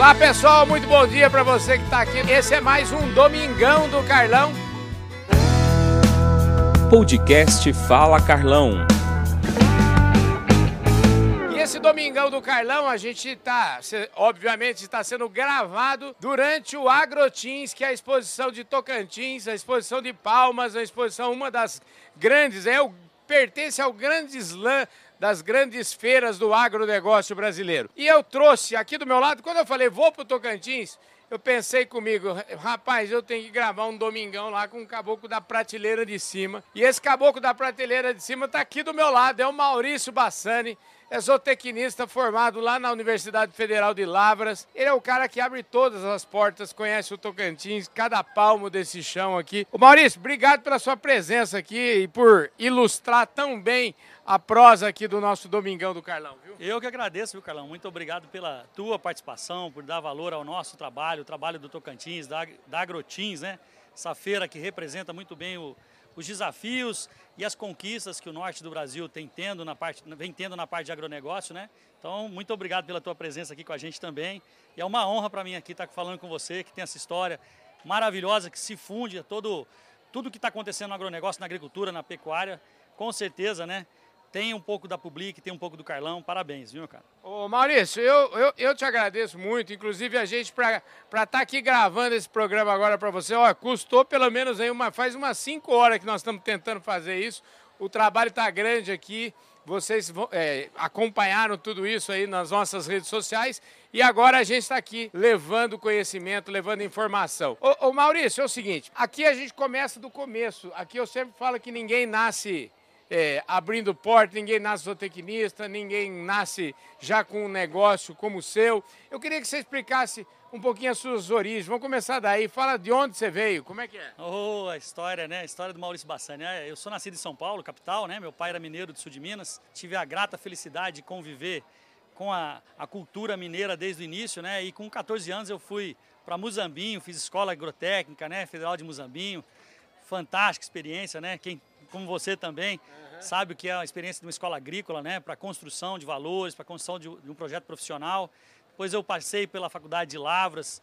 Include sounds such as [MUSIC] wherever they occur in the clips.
Olá pessoal, muito bom dia para você que está aqui. Esse é mais um Domingão do Carlão. Podcast Fala Carlão. E esse Domingão do Carlão, a gente está, obviamente, está sendo gravado durante o Agrotins, que é a exposição de Tocantins, a exposição de Palmas, a exposição, uma das grandes, é o, pertence ao grande slam das grandes feiras do agronegócio brasileiro. E eu trouxe aqui do meu lado, quando eu falei vou para o Tocantins, eu pensei comigo, rapaz, eu tenho que gravar um domingão lá com o caboclo da prateleira de cima. E esse caboclo da prateleira de cima está aqui do meu lado, é o Maurício Bassani, é zootecnista formado lá na Universidade Federal de Lavras. Ele é o cara que abre todas as portas, conhece o Tocantins, cada palmo desse chão aqui. O Maurício, obrigado pela sua presença aqui e por ilustrar tão bem a prosa aqui do nosso Domingão do Carlão, viu? Eu que agradeço, viu, Carlão? Muito obrigado pela tua participação, por dar valor ao nosso trabalho, o trabalho do Tocantins, da, da Agrotins, né? Essa feira que representa muito bem o, os desafios e as conquistas que o norte do Brasil tem tendo na parte, vem tendo na parte de agronegócio, né? Então, muito obrigado pela tua presença aqui com a gente também. E é uma honra para mim aqui estar falando com você, que tem essa história maravilhosa que se funde a todo tudo que está acontecendo no agronegócio, na agricultura, na pecuária. Com certeza, né? Tem um pouco da Public, tem um pouco do Carlão. Parabéns, viu, cara? Ô, Maurício, eu, eu, eu te agradeço muito. Inclusive, a gente, para estar tá aqui gravando esse programa agora para você, ó, custou pelo menos aí uma, faz umas 5 horas que nós estamos tentando fazer isso. O trabalho está grande aqui. Vocês é, acompanharam tudo isso aí nas nossas redes sociais e agora a gente está aqui levando conhecimento, levando informação. Ô, ô, Maurício, é o seguinte: aqui a gente começa do começo. Aqui eu sempre falo que ninguém nasce é, abrindo porta, ninguém nasce zootecnista, ninguém nasce já com um negócio como o seu. Eu queria que você explicasse um pouquinho as suas origens. Vamos começar daí. Fala de onde você veio, como é que é? Oh, a história, né? A história do Maurício Bassani. É, eu sou nascido em São Paulo, capital, né? Meu pai era mineiro do sul de Minas. Tive a grata felicidade de conviver com a, a cultura mineira desde o início, né? E com 14 anos eu fui para Muzambinho, fiz escola agrotécnica, né? Federal de Muzambinho. Fantástica experiência, né? Quem como você também, uhum. sabe o que é a experiência de uma escola agrícola, né? Para construção de valores, para construção de, um projeto profissional. Depois eu passei pela Faculdade de Lavras,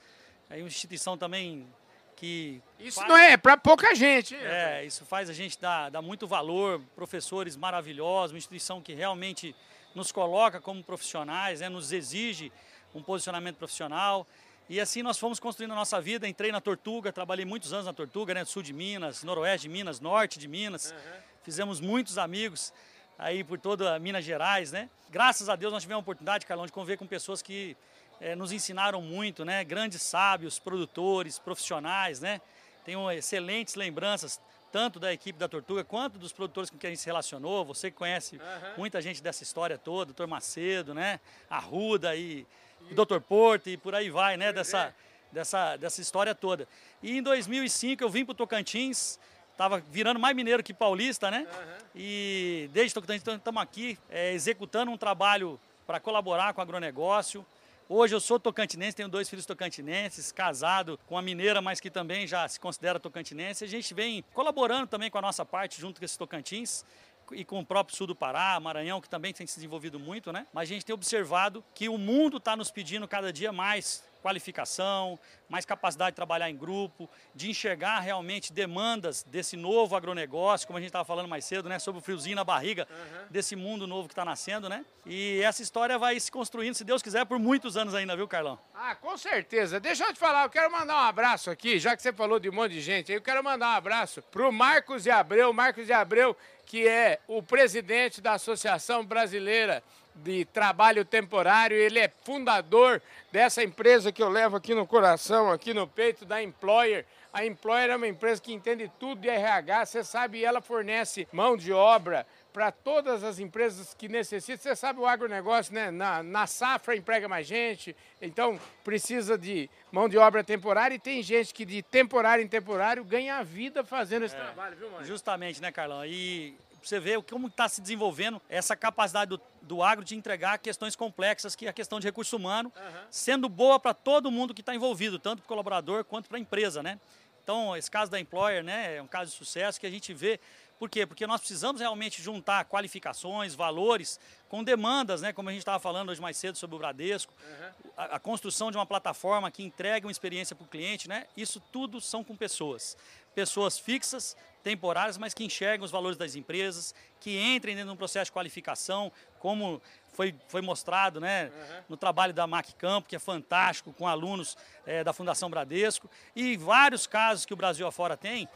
é uma instituição também que... Isso faz... não é, é para pouca gente. É, isso faz a gente dar, dar muito valor, professores maravilhosos, uma instituição que realmente nos coloca como profissionais, né? nos exige um posicionamento profissional. E assim nós fomos construindo a nossa vida. Entrei na Tortuga, trabalhei muitos anos na Tortuga, né? Sul de Minas, noroeste de Minas, norte de Minas. Uhum. Fizemos muitos amigos aí por toda Minas Gerais, né? Graças a Deus nós tivemos a oportunidade, Carlão, de conviver com pessoas que é, nos ensinaram muito, né? Grandes sábios, produtores, profissionais, né? Tenho excelentes lembranças tanto da equipe da Tortuga quanto dos produtores com quem a gente se relacionou. Você que conhece uhum. muita gente dessa história toda, doutor Macedo, né? Arruda e e Dr. Porto e por aí vai, né? Dessa, dessa, dessa história toda. E em 2005 eu vim para o Tocantins, estava virando mais mineiro que paulista, né? Uhum. E desde Tocantins estamos aqui é, executando um trabalho para colaborar com o agronegócio. Hoje eu sou tocantinense, tenho dois filhos tocantinenses, casado com uma mineira, mas que também já se considera tocantinense. A gente vem colaborando também com a nossa parte junto com esses tocantins e com o próprio sul do Pará, Maranhão, que também tem se desenvolvido muito, né? Mas a gente tem observado que o mundo está nos pedindo cada dia mais qualificação, mais capacidade de trabalhar em grupo, de enxergar realmente demandas desse novo agronegócio, como a gente estava falando mais cedo, né, sobre o friozinho na barriga uhum. desse mundo novo que está nascendo, né? E essa história vai se construindo, se Deus quiser, por muitos anos ainda, viu, Carlão? Ah, com certeza. Deixa eu te falar, eu quero mandar um abraço aqui, já que você falou de um monte de gente, eu quero mandar um abraço pro Marcos de Abreu, Marcos de Abreu, que é o presidente da Associação Brasileira de trabalho temporário, ele é fundador dessa empresa que eu levo aqui no coração, aqui no peito, da Employer. A Employer é uma empresa que entende tudo de RH, você sabe, ela fornece mão de obra para todas as empresas que necessitam. Você sabe o agronegócio, né? Na, na safra emprega mais gente, então precisa de mão de obra temporária e tem gente que de temporário em temporário ganha a vida fazendo esse é, trabalho, viu, mano? Justamente, né, Carlão? E você vê como está se desenvolvendo essa capacidade do, do agro de entregar questões complexas, que é a questão de recurso humano, uhum. sendo boa para todo mundo que está envolvido, tanto para o colaborador quanto para a empresa, né? Então, esse caso da Employer, né, é um caso de sucesso que a gente vê Por quê? Porque nós precisamos realmente juntar qualificações, valores, com demandas, né? como a gente estava falando hoje mais cedo sobre o Bradesco, uhum. a, a, construção de uma plataforma que entregue uma experiência para o cliente, né? isso tudo são com pessoas. Pessoas fixas, temporárias, mas que enxergam os valores das empresas, que entrem dentro de um processo de qualificação, como foi, foi mostrado né, uhum. no trabalho da MAC Campo, que é fantástico, com alunos é, da Fundação Bradesco, e vários casos que o Brasil afora tem,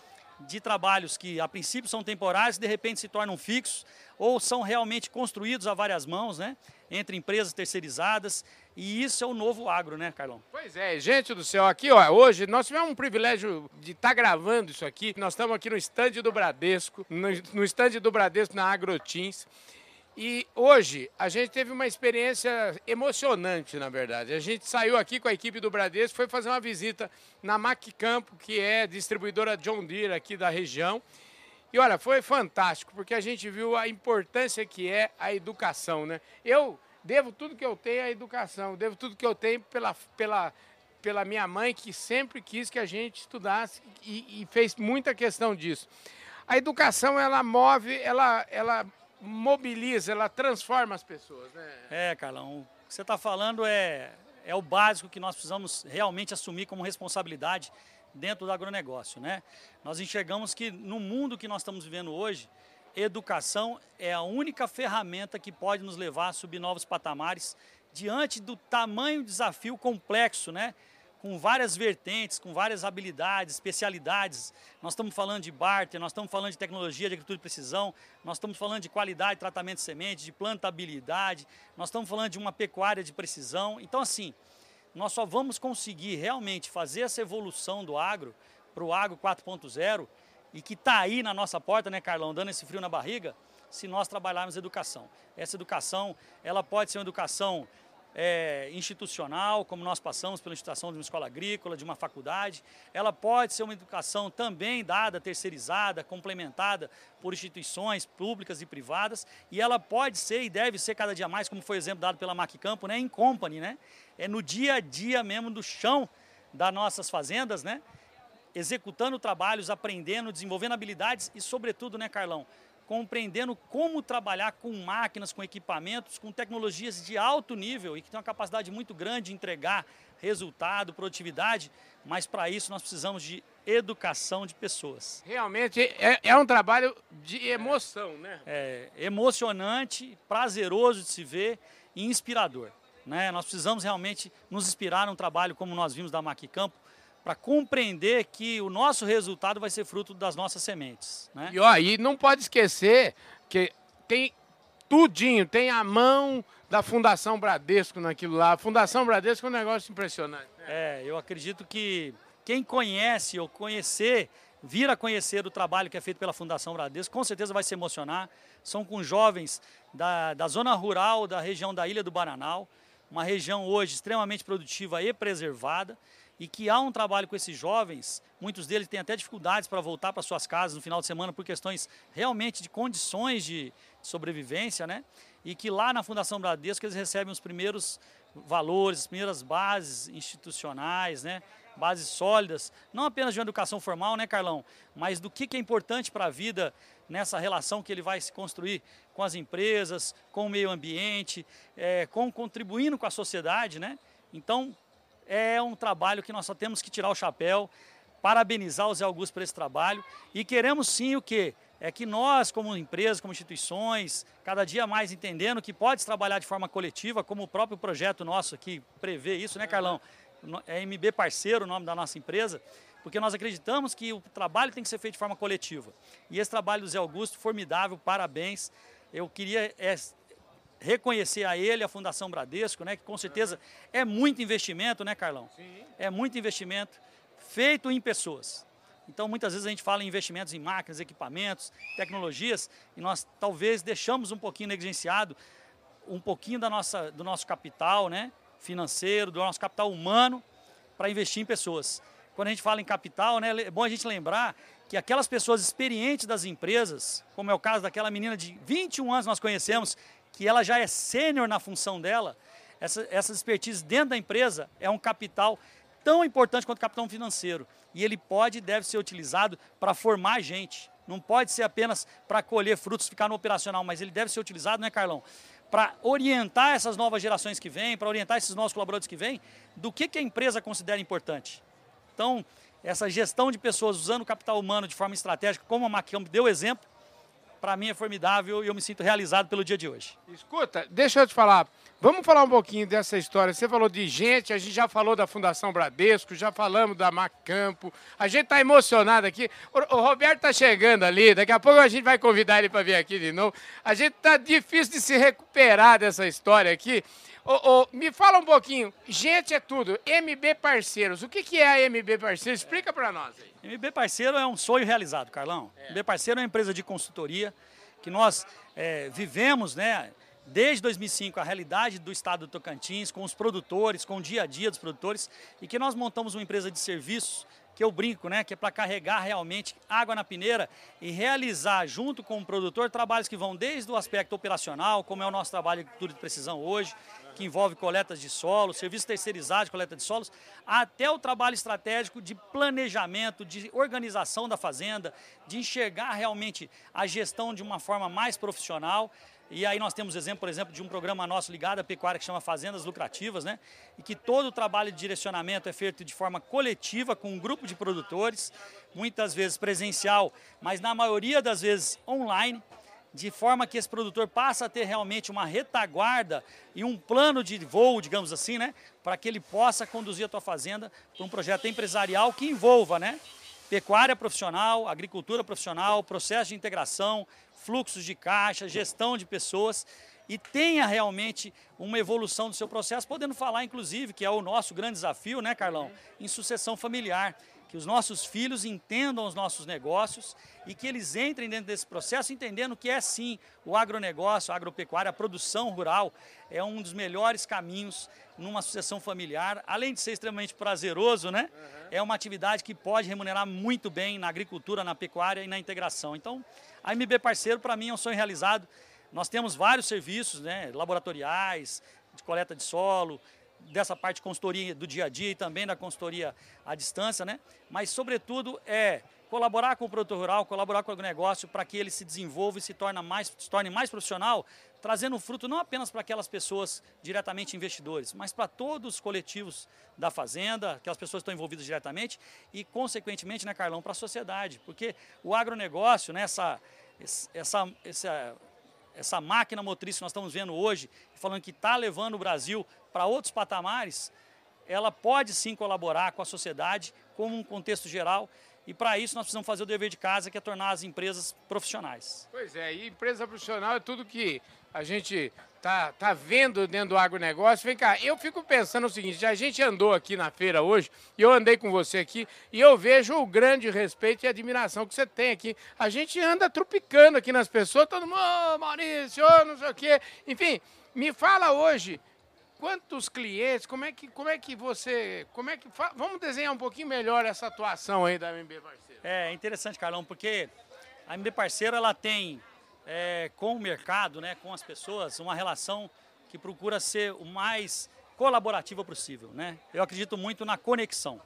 de trabalhos que a princípio são temporários de repente se tornam fixos ou são realmente construídos a várias mãos, né? Entre empresas terceirizadas. E isso é o novo agro, né, Carlão? Pois é, gente do céu, aqui, ó, hoje nós tivemos um privilégio de estar tá gravando isso aqui. Nós estamos aqui no estande do Bradesco, no estande do Bradesco na Agrotins. E hoje a gente teve uma experiência emocionante, na verdade. A gente saiu aqui com a equipe do Bradesco, foi fazer uma visita na Mac Campo, que é distribuidora John Deere aqui da região. E olha, foi fantástico, porque a gente viu a importância que é a educação, né? Eu devo tudo que eu tenho à educação, devo tudo que eu tenho pela, pela, pela minha mãe, que sempre quis que a gente estudasse e, e fez muita questão disso. A educação, ela move, ela, ela mobiliza, ela transforma as pessoas, né? É, Carlão, o que você está falando é, é o básico que nós precisamos realmente assumir como responsabilidade dentro do agronegócio, né? Nós enxergamos que no mundo que nós estamos vivendo hoje, educação é a única ferramenta que pode nos levar a subir novos patamares diante do tamanho desafio complexo, né? Com várias vertentes, com várias habilidades, especialidades. Nós estamos falando de barter, nós estamos falando de tecnologia de agricultura de precisão, nós estamos falando de qualidade de tratamento de semente, de plantabilidade, nós estamos falando de uma pecuária de precisão. Então, assim, nós só vamos conseguir realmente fazer essa evolução do agro para o agro 4.0 e que está aí na nossa porta, né, Carlão, dando esse frio na barriga, se nós trabalharmos educação. Essa educação, ela pode ser uma educação é, institucional, como nós passamos pela instituição de uma escola agrícola, de uma faculdade. Ela pode ser uma educação também dada, terceirizada, complementada por instituições públicas e privadas. E ela pode ser e deve ser cada dia mais, como foi exemplo dado pela Mac Campo, né, em company, né? É no dia a dia mesmo do chão das nossas fazendas, né? Executando trabalhos, aprendendo, desenvolvendo habilidades e, sobretudo, né, Carlão, compreendendo como trabalhar com máquinas, com equipamentos, com tecnologias de alto nível e que tem uma capacidade muito grande de entregar resultado, produtividade, mas para isso nós precisamos de educação de pessoas. Realmente é, é um trabalho de emoção, né? É emocionante, prazeroso de se ver e inspirador. Né? Nós precisamos realmente nos inspirar num trabalho como nós vimos da Maqui Campo, para compreender que o nosso resultado vai ser fruto das nossas sementes. Né? E, ó, e não pode esquecer que tem tudinho, tem a mão da Fundação Bradesco naquilo lá. A Fundação Bradesco é um negócio impressionante. Né? É, eu acredito que quem conhece ou conhecer, vir a conhecer o trabalho que é feito pela Fundação Bradesco, com certeza vai se emocionar. São com jovens da, da zona rural, da região da Ilha do Bananal, uma região hoje extremamente produtiva e preservada e que há um trabalho com esses jovens, muitos deles têm até dificuldades para voltar para suas casas no final de semana por questões realmente de condições de sobrevivência, né? E que lá na Fundação Bradesco eles recebem os primeiros valores, as primeiras bases institucionais, né? Bases sólidas, não apenas de uma educação formal, né, Carlão? Mas do que, é importante para a vida nessa relação que ele vai se construir com as empresas, com o meio ambiente, é, com contribuindo com a sociedade, né? Então, é um trabalho que nós só temos que tirar o chapéu, parabenizar o Zé Augusto por esse trabalho e queremos sim o quê? É que nós, como empresas, como instituições, cada dia mais entendendo que pode trabalhar de forma coletiva, como o próprio projeto nosso aqui prevê isso, né, Carlão? É MB Parceiro o nome da nossa empresa, porque nós acreditamos que o trabalho tem que ser feito de forma coletiva. E esse trabalho do Zé Augusto, formidável, parabéns. Eu queria é, reconhecer a ele, a Fundação Bradesco, né, que com certeza é muito investimento, né, Carlão? Sim. É muito investimento feito em pessoas. Então, muitas vezes a gente fala em investimentos em máquinas, equipamentos, tecnologias, e nós talvez deixamos um pouquinho negligenciado um pouquinho da nossa, do nosso capital né, financeiro, do nosso capital humano, para investir em pessoas. Quando a gente fala em capital, né, é bom a gente lembrar que aquelas pessoas experientes das empresas, como é o caso daquela menina de 21 anos que nós conhecemos, que ela já é sênior na função dela, essa, essa expertise dentro da empresa é um capital tão importante quanto o capital financeiro. E ele pode e deve ser utilizado para formar gente não pode ser apenas para colher frutos, ficar no operacional, mas ele deve ser utilizado, né, Carlão? Para orientar essas novas gerações que vêm, para orientar esses novos colaboradores que vêm, do que, que a empresa considera importante. Então, essa gestão de pessoas usando o capital humano de forma estratégica, como a Macamp deu exemplo, para mim é formidável e eu me sinto realizado pelo dia de hoje. Escuta, deixa eu te falar. Vamos falar um pouquinho dessa história. Você falou de gente, a gente já falou da Fundação Bradesco, já falamos da Macampo. A gente está emocionado aqui. O, o Roberto está chegando ali, daqui a pouco a gente vai convidar ele para vir aqui de novo. A gente está difícil de se recuperar dessa história aqui. Oh, oh, me fala um pouquinho, gente é tudo, MB Parceiros, o que, que é a MB Parceiros? Explica para nós aí. MB Parceiro é um sonho realizado, Carlão. É. MB Parceiro é uma empresa de consultoria que nós é, vivemos, né, desde 2005 a realidade do estado do Tocantins, com os produtores, com o dia a dia dos produtores, e que nós montamos uma empresa de serviços que eu brinco, né, que é para carregar realmente água na peneira e realizar junto com o produtor trabalhos que vão desde o aspecto operacional, como é o nosso trabalho de agricultura de precisão hoje, que envolve coletas de solo, serviço terceirizado de coleta de solos, até o trabalho estratégico de planejamento, de organização da fazenda, de enxergar realmente a gestão de uma forma mais profissional. E aí nós temos exemplo, por exemplo, de um programa nosso ligado à pecuária que chama Fazendas Lucrativas, né? E que todo o trabalho de direcionamento é feito de forma coletiva com um grupo de produtores, muitas vezes presencial, mas na maioria das vezes online de forma que esse produtor passa a ter realmente uma retaguarda e um plano de voo, digamos assim, né, para que ele possa conduzir a tua fazenda para um projeto empresarial que envolva, né, pecuária profissional, agricultura profissional, processo de integração, fluxos de caixa, gestão de pessoas e tenha realmente uma evolução do seu processo, podendo falar, inclusive, que é o nosso grande desafio, né, Carlão, em sucessão familiar que os nossos filhos entendam os nossos negócios e que eles entrem dentro desse processo entendendo que é sim o agronegócio, a agropecuária, a produção rural é um dos melhores caminhos numa sucessão familiar, além de ser extremamente prazeroso, né? Uhum. É uma atividade que pode remunerar muito bem na agricultura, na pecuária e na integração. Então, a MB Parceiro para mim é um sonho realizado. Nós temos vários serviços, né, laboratoriais, de coleta de solo, dessa parte de consultoria do dia a dia e também da consultoria à distância, né? Mas, sobretudo, é colaborar com o produtor rural, colaborar com o agronegócio para que ele se desenvolva e se torne mais, se torne mais profissional, trazendo fruto não apenas para aquelas pessoas diretamente investidores, mas para todos os coletivos da fazenda, aquelas pessoas que estão envolvidas diretamente e, consequentemente, né, Carlão, para a sociedade. Porque o agronegócio, né, essa, essa, essa essa máquina motriz que nós estamos vendo hoje, falando que está levando o Brasil para outros patamares, ela pode sim colaborar com a sociedade, como um contexto geral, e para isso nós precisamos fazer o dever de casa, que é tornar as empresas profissionais. Pois é, e empresa profissional é tudo que a gente tá, tá vendo dentro do agronegócio. Vem cá, eu fico pensando o seguinte: a gente andou aqui na feira hoje, e eu andei com você aqui, e eu vejo o grande respeito e admiração que você tem aqui. A gente anda trupicando aqui nas pessoas, todo mundo, oh, Maurício, oh, não sei o quê. Enfim, me fala hoje. Quantos clientes, como é que, como é que você, como é que, vamos desenhar um pouquinho melhor essa atuação aí da MB Parceiro. É interessante, Carlão, porque a MB Parceiro, ela tem é, com o mercado, né, com as pessoas, uma relação que procura ser o mais colaborativa possível. Né? Eu acredito muito na conexão.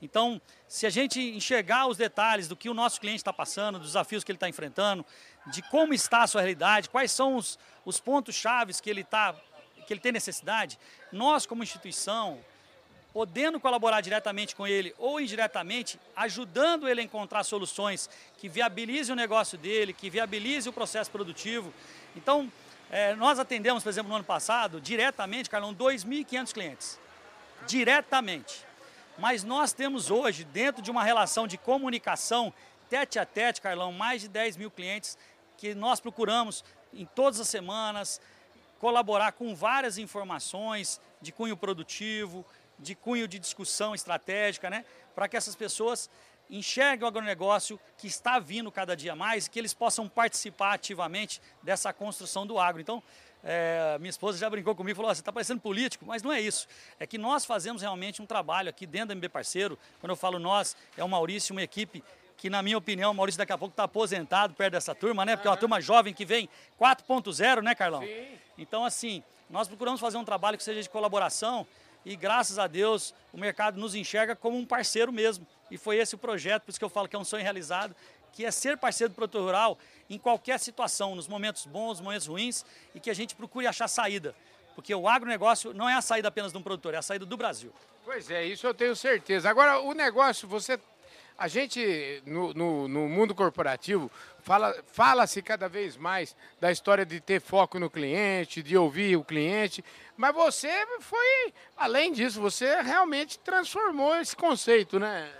Então, se a gente enxergar os detalhes do que o nosso cliente está passando, dos desafios que ele está enfrentando, de como está a sua realidade, quais são os, os pontos chaves que ele, tá, que ele tem necessidade, nós como instituição, podendo colaborar diretamente com ele ou indiretamente, ajudando ele a encontrar soluções que viabilizem o negócio dele, que viabilizem o processo produtivo. Então, é, nós atendemos, por exemplo, no ano passado, diretamente, Carlão, 2.500 clientes. Diretamente. Mas nós temos hoje, dentro de uma relação de comunicação tete a tete, Carlão, mais de 10 mil clientes que nós procuramos em todas as semanas colaborar com várias informações de cunho produtivo, de cunho de discussão estratégica, né? Para que essas pessoas enxerguem o agronegócio que está vindo cada dia mais e que eles possam participar ativamente dessa construção do agro. Então, é, minha esposa já brincou comigo e falou: oh, você está parecendo político, mas não é isso. É que nós fazemos realmente um trabalho aqui dentro da MB Parceiro. Quando eu falo nós, é o Maurício, uma equipe que, na minha opinião, o Maurício daqui a pouco está aposentado perto dessa turma, né? Porque é uma turma jovem que vem 4.0, né, Carlão? Sim. Então, assim, nós procuramos fazer um trabalho que seja de colaboração e graças a Deus o mercado nos enxerga como um parceiro mesmo. E foi esse o projeto, por isso que eu falo que é um sonho realizado, que é ser parceiro do produtor rural em qualquer situação, nos momentos bons, nos momentos ruins, e que a gente procure achar saída. Porque o agronegócio não é a saída apenas de um produtor, é a saída do Brasil. Pois é, isso eu tenho certeza. Agora, o negócio, você. A gente, no, no, no mundo corporativo, fala-se fala cada vez mais da história de ter foco no cliente, de ouvir o cliente, mas você foi, além disso, você realmente transformou esse conceito, né?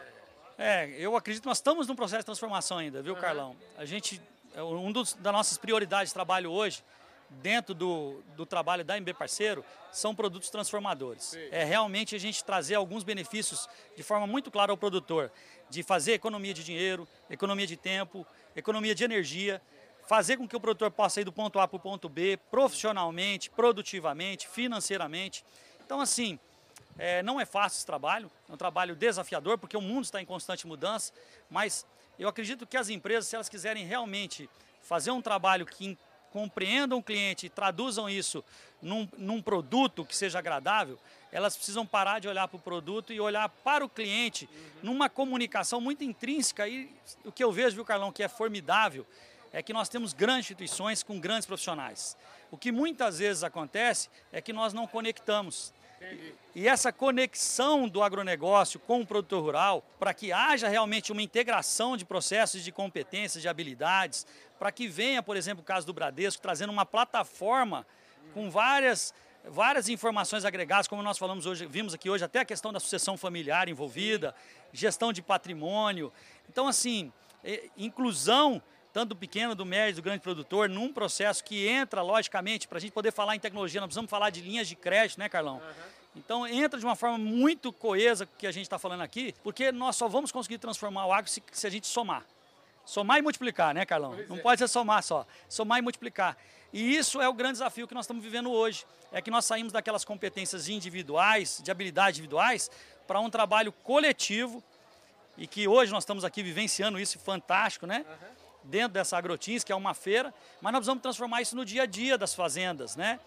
É, eu acredito que nós estamos num processo de transformação ainda, viu. Carlão? A gente, é, um dos, das nossas prioridades de trabalho hoje dentro do, do trabalho da MB Parceiro são produtos transformadores. É realmente a gente trazer alguns benefícios de forma muito clara ao produtor, de fazer economia de dinheiro, economia de tempo, economia de energia, fazer com que o produtor possa ir do ponto A para o ponto B profissionalmente, produtivamente, financeiramente. Então, assim, é, não é fácil esse trabalho, é um trabalho desafiador, porque o mundo está em constante mudança, mas eu acredito que as empresas, se elas quiserem realmente fazer um trabalho que compreendam o cliente e traduzam isso num, num produto que seja agradável, elas precisam parar de olhar para o produto e olhar para o cliente numa comunicação muito intrínseca. E o que eu vejo, viu, Carlão, que é formidável, é que nós temos grandes instituições com grandes profissionais. O que muitas vezes acontece é que nós não conectamos. E essa conexão do agronegócio com o produtor rural, para que haja realmente uma integração de processos de competências, de habilidades, para que venha, por exemplo, o caso do Bradesco, trazendo uma plataforma com várias, várias informações agregadas, como nós falamos hoje, vimos aqui hoje, até a questão da sucessão familiar envolvida, gestão de patrimônio. Então, assim, inclusão tanto do pequeno, do médio, do grande produtor, num processo que entra, logicamente, para a gente poder falar em tecnologia, nós precisamos falar de linhas de crédito, né, Carlão? Uhum. Então entra de uma forma muito coesa que a gente está falando aqui, porque nós só vamos conseguir transformar o agro se, se a gente somar. Somar e multiplicar, né, Carlão? Pois Não é. pode ser somar só. Somar e multiplicar. E isso é o grande desafio que nós estamos vivendo hoje. É que nós saímos daquelas competências individuais, de habilidades individuais, para um trabalho coletivo, e que hoje nós estamos aqui vivenciando isso fantástico, né? Uhum dentro dessa Agrotins, que é uma feira, mas nós precisamos transformar isso no dia a dia das fazendas, né?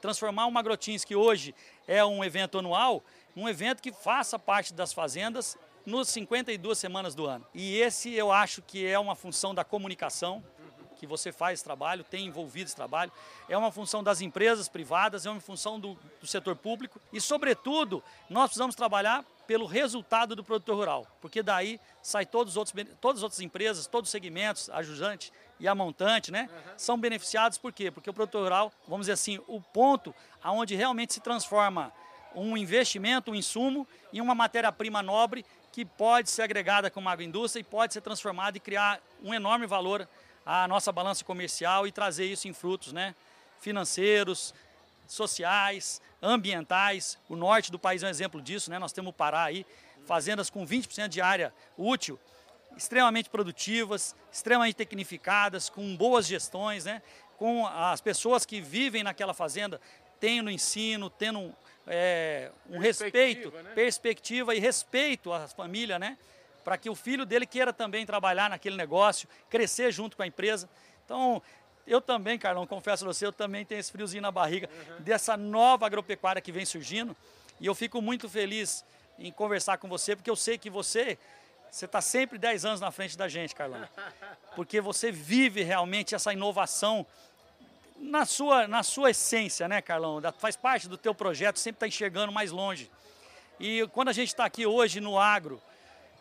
Transformar uma Agrotins, que hoje é um evento anual, um evento que faça parte das fazendas nos 52 semanas do ano. E esse eu acho que é uma função da comunicação, que você faz esse trabalho, tem envolvido esse trabalho, é uma função das empresas privadas, é uma função do, do setor público e, sobretudo, nós precisamos trabalhar pelo resultado do produtor rural, porque daí sai todos os outros, todas as outras empresas, todos os segmentos, a Jujante e a Montante, né, uhum. são beneficiados por quê? Porque o produtor rural, vamos dizer assim, o ponto aonde realmente se transforma um investimento, um insumo em uma matéria-prima nobre que pode ser agregada como agroindústria e pode ser transformada e criar um enorme valor à nossa balança comercial e trazer isso em frutos, né, financeiros, sociais, ambientais. O norte do país é um exemplo disso, né? Nós temos o Pará aí, fazendas com 20% de área útil, extremamente produtivas, extremamente tecnificadas, com boas gestões, né? Com as pessoas que vivem naquela fazenda tendo ensino, tendo é, um respeito, né? perspectiva e respeito à família, né? Para que o filho dele queira também trabalhar naquele negócio, crescer junto com a empresa. Então, eu também, Carlão, confesso a você, eu também tenho esse friozinho na barriga uhum. dessa nova agropecuária que vem surgindo. E eu fico muito feliz em conversar com você, porque eu sei que você você está sempre 10 anos na frente da gente, Carlão. [LAUGHS] Porque você vive realmente essa inovação na sua, na sua essência, né, Carlão? Faz parte do teu projeto, sempre está enxergando mais longe. E quando a gente está aqui hoje no agro,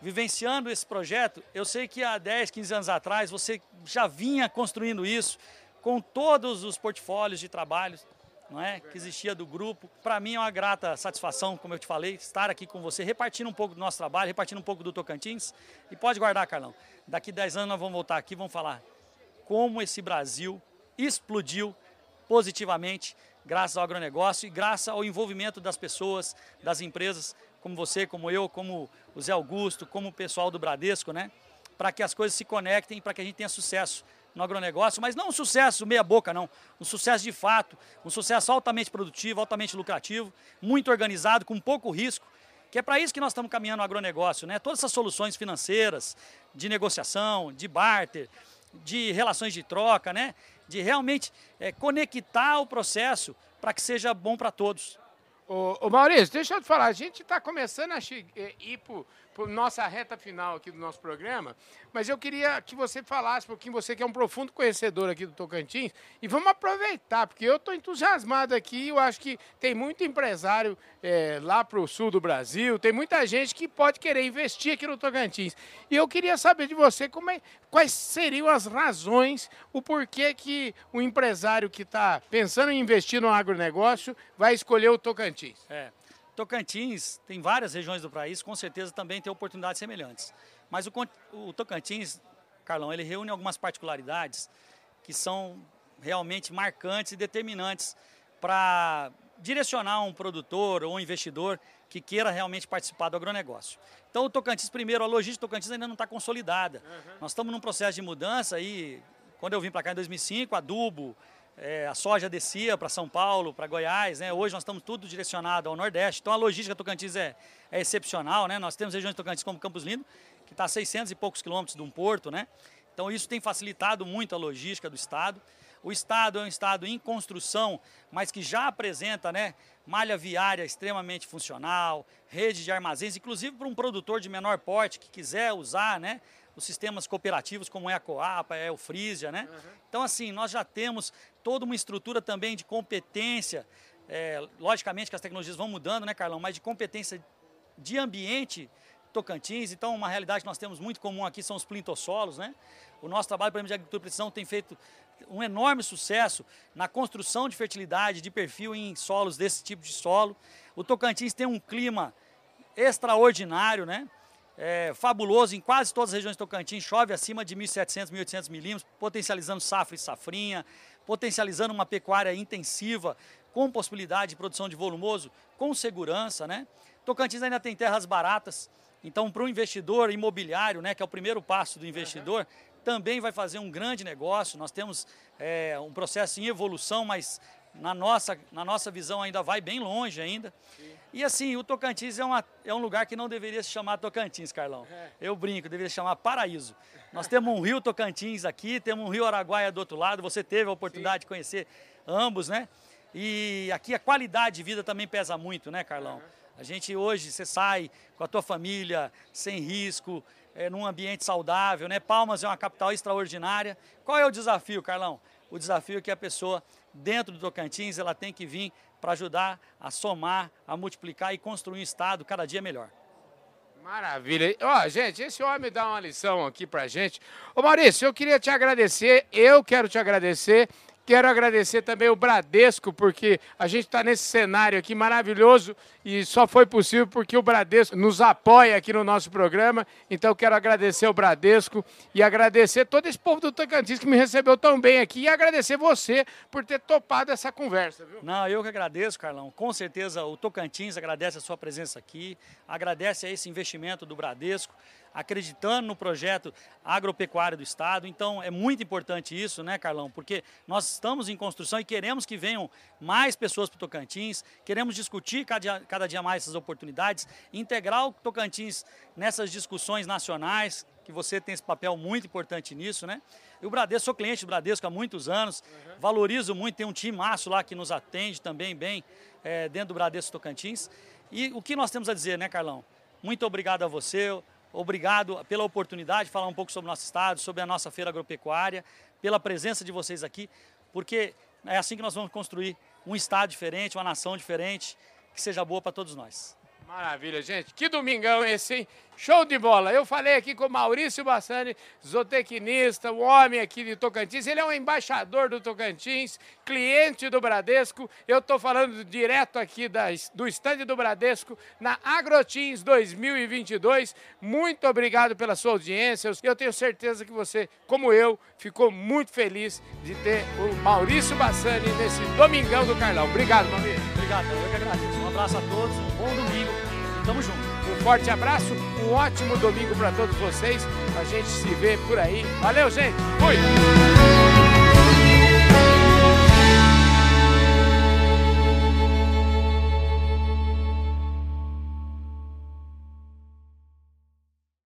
vivenciando esse projeto, eu sei que há 10, 15 anos atrás você já vinha construindo isso com todos os portfólios de trabalhos não é, que existia do grupo. Para mim é uma grata satisfação, como eu te falei, estar aqui com você, repartindo um pouco do nosso trabalho, repartindo um pouco do Tocantins. E pode guardar, Carlão, daqui 10 anos nós vamos voltar aqui e vamos falar como esse Brasil explodiu positivamente graças ao agronegócio e graças ao envolvimento das pessoas, das empresas, como você, como eu, como o Zé Augusto, como o pessoal do Bradesco, né? Para que as coisas se conectem, para que a gente tenha sucesso no agronegócio, mas não um sucesso meia boca, não. Um sucesso de fato, um sucesso altamente produtivo, altamente lucrativo, muito organizado, com pouco risco, que é para isso que nós estamos caminhando no agronegócio, né? Todas essas soluções financeiras, de negociação, de barter, de relações de troca, né? De realmente é, conectar o processo para que seja bom para todos. Ô, ô, Maurício, deixa eu te falar, a gente está começando a eh, ir para nossa reta final aqui do nosso programa, mas eu queria que você falasse pouquinho, você que é um profundo conhecedor aqui do Tocantins, e vamos aproveitar, porque eu estou entusiasmado aqui, eu acho que tem muito empresário é, lá para o sul do Brasil, tem muita gente que pode querer investir aqui no Tocantins. E eu queria saber de você como é, quais seriam as razões, o porquê que o empresário que está pensando em investir no agronegócio vai escolher o Tocantins. É. Tocantins tem várias regiões do país, com certeza também tem oportunidades semelhantes. Mas o, o Tocantins, Carlão, ele reúne algumas particularidades que são realmente marcantes e determinantes para direcionar um produtor ou um investidor que queira realmente participar do agronegócio. Então, o Tocantins, primeiro, a logística do Tocantins ainda não está consolidada. Uhum. Nós estamos num processo de mudança e, quando eu vim para cá em 2005, adubo, é, a soja descia para São Paulo, para Goiás, né? Hoje nós estamos tudo direcionado ao Nordeste. Então a logística Tocantins é, é excepcional, né? Nós temos regiões Tocantins como Campos Lindo, que está a 600 e poucos quilômetros de um porto, né? Então isso tem facilitado muito a logística do estado. O estado é um estado em construção, mas que já apresenta, né, malha viária extremamente funcional, rede de armazéns, inclusive para um produtor de menor porte que quiser usar, né, os sistemas cooperativos como é a Coapa, é o Frisia, né? Uhum. Então, assim, nós já temos toda uma estrutura também de competência, é, logicamente que as tecnologias vão mudando, né, Carlão, mas de competência de ambiente Tocantins, então uma realidade que nós temos muito comum aqui são os plintossolos, né? O nosso trabalho, por exemplo, de agricultura de precisão tem feito um enorme sucesso na construção de fertilidade, de perfil em solos desse tipo de solo. O Tocantins tem um clima extraordinário, né? É, fabuloso em quase todas as regiões do Tocantins, chove acima de 1.700, 1.800 milímetros, potencializando safra e safrinha, potencializando uma pecuária intensiva, com possibilidade de produção de volumoso, com segurança, né? Tocantins ainda tem terras baratas, então para o investidor imobiliário, né, que é o primeiro passo do investidor, uhum. também vai fazer um grande negócio. Nós temos é, um processo em evolução, mas na nossa, na nossa visão ainda vai bem longe ainda. Sim. E assim, o Tocantins é, uma, é um lugar que não deveria se chamar Tocantins, Carlão. É. Eu brinco, deveria se chamar Paraíso. Nós temos um rio Tocantins aqui, temos um rio Araguaia do outro lado, você teve a oportunidade Sim. de conhecer ambos, né? E aqui a qualidade de vida também pesa muito, né, Carlão? Uhum. A gente hoje, você sai com a tua família, sem risco, é, num ambiente saudável, né? Palmas é uma capital extraordinária. Qual é o desafio, Carlão? O desafio é que a pessoa, dentro do Tocantins, ela tem que vir para ajudar a somar, a multiplicar e construir um Estado cada dia melhor. Maravilha. Ó, oh, gente, esse homem dá uma lição aqui pra gente. Ô Maurício, eu queria te agradecer, eu quero te agradecer Quero agradecer também o Bradesco, porque a gente está nesse cenário aqui maravilhoso e só foi possível porque o Bradesco nos apoia aqui no nosso programa. Então, quero agradecer o Bradesco e agradecer todo esse povo do Tocantins que me recebeu tão bem aqui e agradecer você por ter topado essa conversa. Viu? Não, eu que agradeço, Carlão. Com certeza o Tocantins agradece a sua presença aqui, agradece a esse investimento do Bradesco acreditando no projeto agropecuário do Estado. Então, é muito importante isso, né, Carlão? Porque nós estamos em construção e queremos que venham mais pessoas para o Tocantins, queremos discutir cada cada dia mais essas oportunidades, integrar o Tocantins nessas discussões nacionais, que você tem esse papel muito importante nisso, né? E o Bradesco, sou cliente do Bradesco há muitos anos, uhum. valorizo muito, tem um time maço lá que nos atende também bem é, dentro do Bradesco Tocantins. E o que nós temos a dizer, né, Carlão? Muito obrigado a você, Obrigado pela oportunidade de falar um pouco sobre o nosso estado, sobre a nossa feira agropecuária, pela presença de vocês aqui, porque é assim que nós vamos construir um estado diferente, uma nação diferente, que seja boa para todos nós. Maravilha, gente. Que domingão esse, hein? Show de bola! Eu falei aqui com o Maurício Bassani, zootecnista, um homem aqui de Tocantins. Ele é um embaixador do Tocantins, cliente do Bradesco. Eu estou falando direto aqui do estande do Bradesco na Agrotins 2022. Muito obrigado pela sua audiência. Eu tenho certeza que você, como eu, ficou muito feliz de ter o Maurício Bassani nesse Domingão do Carlão. Obrigado, Maurício. Obrigado, eu que agradeço. Abraço a todos, um bom domingo. Tamo junto. Um forte abraço, um ótimo domingo para todos vocês. A gente se vê por aí. Valeu, gente. Fui!